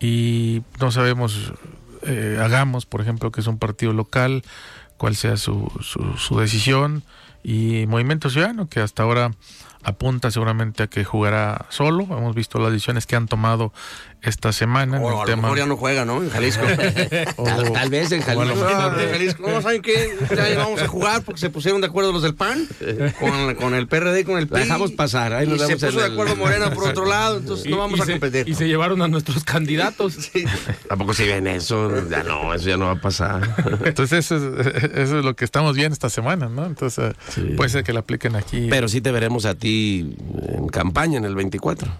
y no sabemos, eh, hagamos por ejemplo que es un partido local, cuál sea su, su, su decisión y Movimiento Ciudadano que hasta ahora apunta seguramente a que jugará solo. Hemos visto las decisiones que han tomado esta semana. en O el a lo tema- mejor ya no juega, ¿no? En Jalisco. o- Tal, tal vez en Jalisco. mejor- Ah, en Jalisco. No, ¿saben qué? Ya vamos a jugar porque se pusieron de acuerdo los del PAN con, con el PRD y con el PRI. dejamos pasar, ahí y nos se puso de el- acuerdo Morena por otro lado, entonces no vamos a se- competir. y se llevaron a nuestros candidatos. Sí. Tampoco si ven eso, ya no, eso ya no va a pasar. Entonces eso es, eso es lo que estamos viendo esta semana, ¿no? Entonces puede ser que la apliquen aquí Pero sí te veremos a ti en campaña en el 24.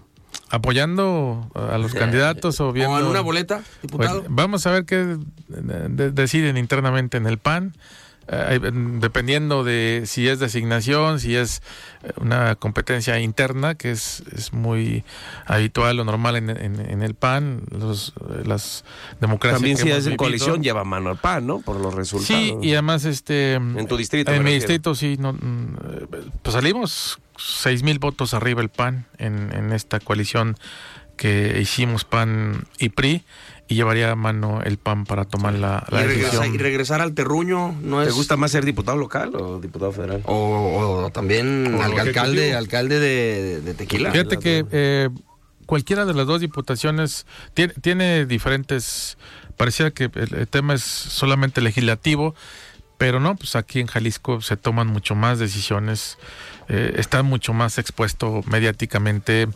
Apoyando a los candidatos o viendo... O en una boleta, diputado. Pues, vamos a ver qué de- deciden internamente en el PAN. Eh, dependiendo de si es designación, si es eh, una competencia interna, que es, es muy habitual o normal en, en- en el PAN, los, eh, las democracias. También que si es en coalición lleva mano al pan, ¿no? Por los resultados. Sí, y además, este. En tu distrito, En mi refiero. distrito, sí. No, mm, pues salimos seis mil votos arriba el PAN en, en esta coalición que hicimos PAN y PRI y llevaría a mano el PAN para tomar la, la y, regresa- decisión. y regresar al terruño no es... ¿Te gusta más ser diputado local o diputado federal? O, o también O al- lo alcalde, alcalde de, de Tequila. Fíjate que eh, cualquiera de las dos diputaciones tiene, tiene diferentes. Parecía que el, el tema es solamente legislativo, pero no, pues aquí en Jalisco se toman mucho más decisiones, eh, está mucho más expuesto mediáticamente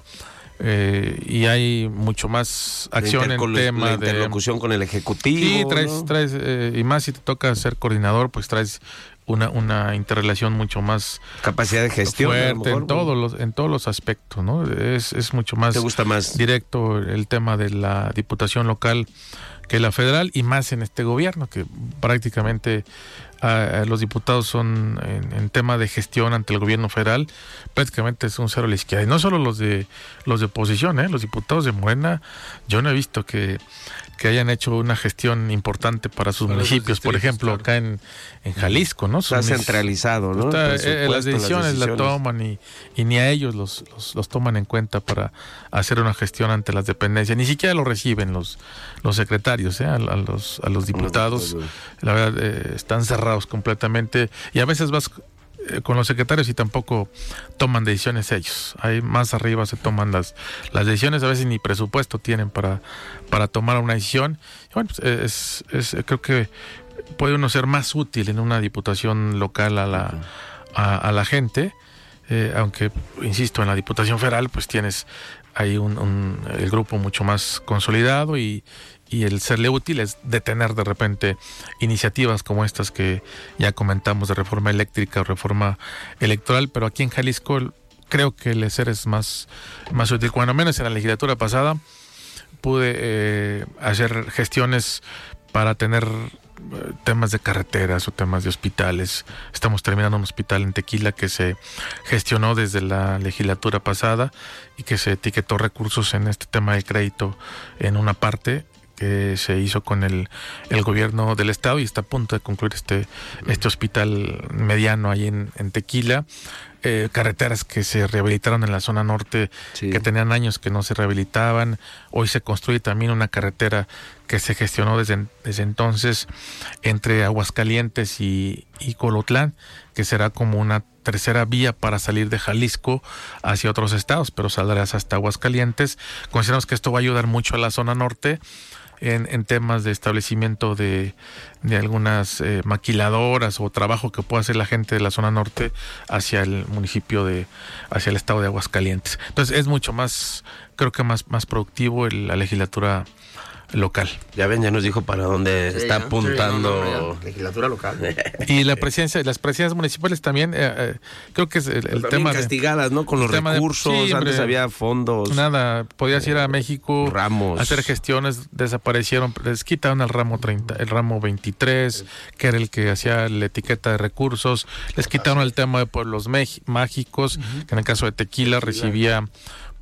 eh, y hay mucho más acción en intercolo- tema la de interlocución con el ejecutivo. Sí, traes, ¿no? traes, eh, y más si te toca ser coordinador, pues traes una, una interrelación mucho más capacidad de gestión fuerte en todos los en todos los aspectos no es, es mucho más, ¿Te gusta más directo el tema de la diputación local que la federal y más en este gobierno que prácticamente a, los diputados son en, tema de gestión ante el gobierno federal prácticamente es un cero a la izquierda y no solo los de los de oposición ¿eh? los diputados de Morena yo no he visto que que hayan hecho una gestión importante para sus municipios, por ejemplo, acá en, en Jalisco, ¿no? Está centralizado, ¿no? Eh, las, decisiones las, toman y, y, ni a ellos los, los, toman en cuenta para hacer una gestión ante las dependencias. Ni siquiera lo reciben los, los secretarios, ¿eh? a, los, a los diputados. La verdad, eh, están cerrados completamente y a veces vas con los secretarios y tampoco toman decisiones ellos. Ahí más arriba se toman las, las decisiones, a veces ni presupuesto tienen para, para tomar una decisión. bueno, pues, es, es, creo que puede uno ser más útil en una diputación local a la, a, la gente, eh, aunque, insisto, en la diputación federal pues tienes ahí un, el grupo mucho más consolidado y, y el serle útil es detener de repente iniciativas como estas que ya comentamos de reforma eléctrica o reforma electoral, pero aquí en Jalisco creo que el ser es más, más útil. Cuando menos en la legislatura pasada pude eh, hacer gestiones para tener eh, temas de carreteras o temas de hospitales. Estamos terminando un hospital en Tequila que se gestionó desde la legislatura pasada y que se etiquetó recursos en este tema de crédito en una parte que se hizo con el, el, gobierno del estado y está a punto de concluir este, este hospital mediano ahí en, en Tequila. Eh, carreteras que se rehabilitaron en la zona norte, que tenían años que no se rehabilitaban. Hoy se construye también una carretera que se gestionó desde, desde entonces entre Aguascalientes y, y Colotlán, que será como una tercera vía para salir de Jalisco hacia otros estados, pero saldrás hasta Aguascalientes. Consideramos que esto va a ayudar mucho a la zona norte en, temas de establecimiento de, algunas eh, maquiladoras o trabajo que pueda hacer la gente de la zona norte hacia el municipio de, hacia el estado de Aguascalientes. Entonces es mucho más, creo que más, más productivo la legislatura local. Ya ven, ya nos dijo para dónde está apuntando. legislatura local. y la presidencia, las presidencias municipales también, eh, eh, creo que es el, tema castigadas, ¿no? Con los recursos, antes había fondos. Nada, podías ir a México, ramos. hacer gestiones, desaparecieron, les quitaron el ramo 30, el ramo 23, que era el que hacía la etiqueta de recursos, les quitaron el tema de pueblos mágicos, que en el caso de Tequila recibía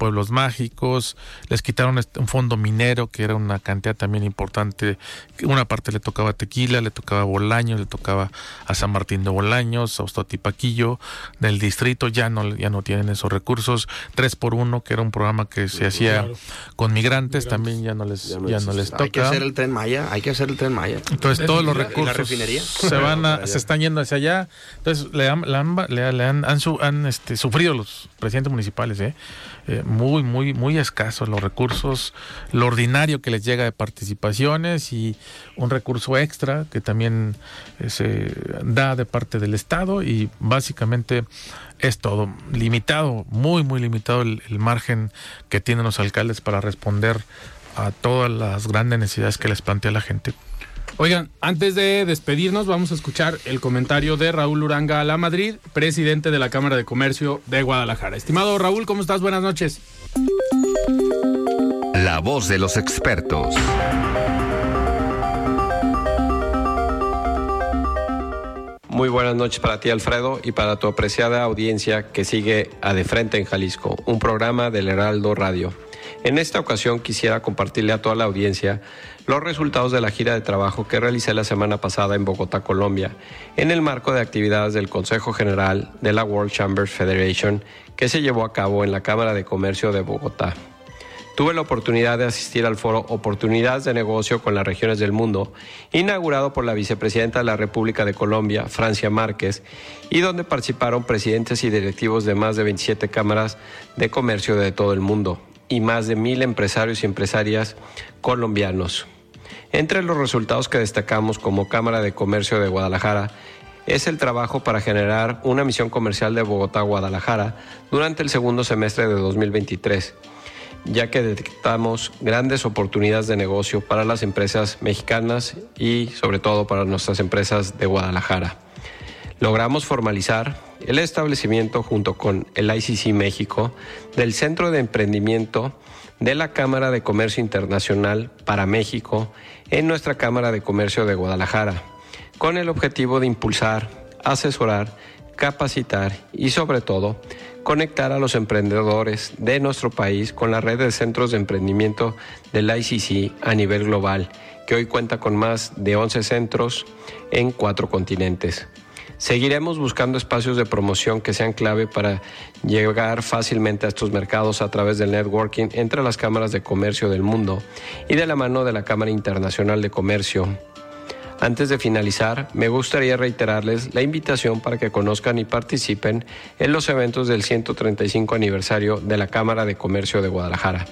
pueblos mágicos, les quitaron este, un fondo minero que era una cantidad también importante, una parte le tocaba a Tequila, le tocaba a Bolaños, le tocaba a San Martín de Bolaños, a Ostotipaquillo, del distrito ya no, ya no tienen esos recursos, tres por uno, que era un programa que se hacía con migrantes, también ya no les, ya no, les toca. Hay que hacer el tren Maya, hay que hacer el tren Maya. Entonces todos los recursos se van a, se están yendo hacia allá, entonces le han, le han, han, este, sufrido los presidentes municipales, ¿eh? Eh, muy, muy, muy escasos los recursos, lo ordinario que les llega de participaciones y un recurso extra que también eh, se da de parte del Estado y básicamente es todo limitado, muy, muy limitado el, el margen que tienen los alcaldes para responder a todas las grandes necesidades que les plantea la gente. Oigan, antes de despedirnos, vamos a escuchar el comentario de Raúl Uranga a la Madrid, presidente de la Cámara de Comercio de Guadalajara. Estimado Raúl, ¿cómo estás? Buenas noches. La voz de los expertos. Muy buenas noches para ti, Alfredo, y para tu apreciada audiencia que sigue a De Frente en Jalisco, un programa del Heraldo Radio. En esta ocasión quisiera compartirle a toda la audiencia los resultados de la gira de trabajo que realicé la semana pasada en Bogotá, Colombia, en el marco de actividades del Consejo General de la World Chambers Federation que se llevó a cabo en la Cámara de Comercio de Bogotá. Tuve la oportunidad de asistir al foro Oportunidades de Negocio con las Regiones del Mundo, inaugurado por la vicepresidenta de la República de Colombia, Francia Márquez, y donde participaron presidentes y directivos de más de 27 cámaras de comercio de todo el mundo y más de mil empresarios y empresarias colombianos. Entre los resultados que destacamos como Cámara de Comercio de Guadalajara es el trabajo para generar una misión comercial de Bogotá-Guadalajara durante el segundo semestre de 2023, ya que detectamos grandes oportunidades de negocio para las empresas mexicanas y sobre todo para nuestras empresas de Guadalajara. logramos formalizar el establecimiento junto con el ICC México del Centro de Emprendimiento de la Cámara de Comercio Internacional para México en nuestra Cámara de Comercio de Guadalajara, con el objetivo de impulsar, asesorar, capacitar y sobre todo conectar a los emprendedores de nuestro país con la red de centros de emprendimiento del ICC a nivel global, que hoy cuenta con más de 11 centros en cuatro continentes. Seguiremos buscando espacios de promoción que sean clave para llegar fácilmente a estos mercados a través del networking entre las cámaras de comercio del mundo y de la mano de la Cámara Internacional de Comercio. Antes de finalizar, me gustaría reiterarles la invitación para que conozcan y participen en los eventos del 135 aniversario de la Cámara de Comercio de Guadalajara.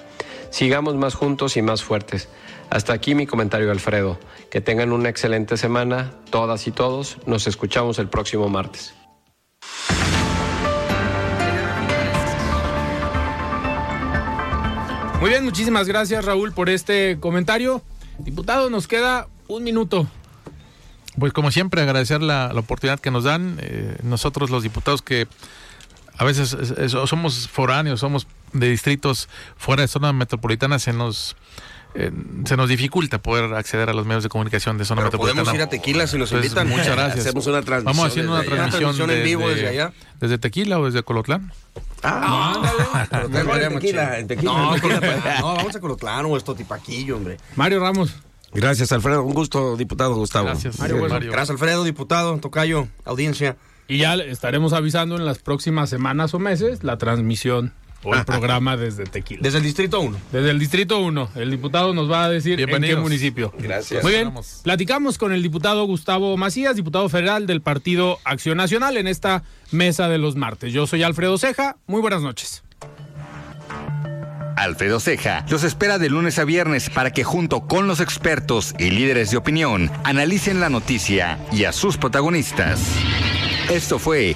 Sigamos más juntos y más fuertes. Hasta aquí mi comentario, Alfredo. Que tengan una excelente semana, todas y todos. Nos escuchamos el próximo martes. Muy bien, muchísimas gracias Raúl por este comentario. Diputado, nos queda un minuto. Pues como siempre, agradecer la, la oportunidad que nos dan. Eh, nosotros los diputados que a veces es- es- somos foráneos, somos de distritos fuera de zona metropolitana, se nos eh, se nos dificulta poder acceder a los medios de comunicación de zona Pero metropolitana. podemos ir a Tequila si nos Pues, invitan. Muchas gracias. Hacemos una transmisión Vamos haciendo una allá. transmisión, en vivo desde- desde allá. ¿Desde Tequila o desde Colotlán? Ah, Mejor en Tequila, en Tequila. No, Colotlán. no, vamos a Colotlán o esto Tipaquillo, hombre. Mario Ramos. Gracias, Alfredo. Un gusto, diputado Gustavo. Gracias, Mario. Gracias, Alfredo, diputado, tocayo, audiencia. Y ya le estaremos avisando en las próximas semanas o meses la transmisión o el programa desde Tequila. Desde el Distrito 1. Desde el Distrito 1. El diputado nos va a decir en qué municipio. Gracias. Muy bien. Vamos. Platicamos con el diputado Gustavo Macías, diputado federal del Partido Acción Nacional, en esta mesa de los martes. Yo soy Alfredo Ceja. Muy buenas noches. Alfredo Ceja los espera de lunes a viernes para que junto con los expertos y líderes de opinión analicen la noticia y a sus protagonistas. Esto fue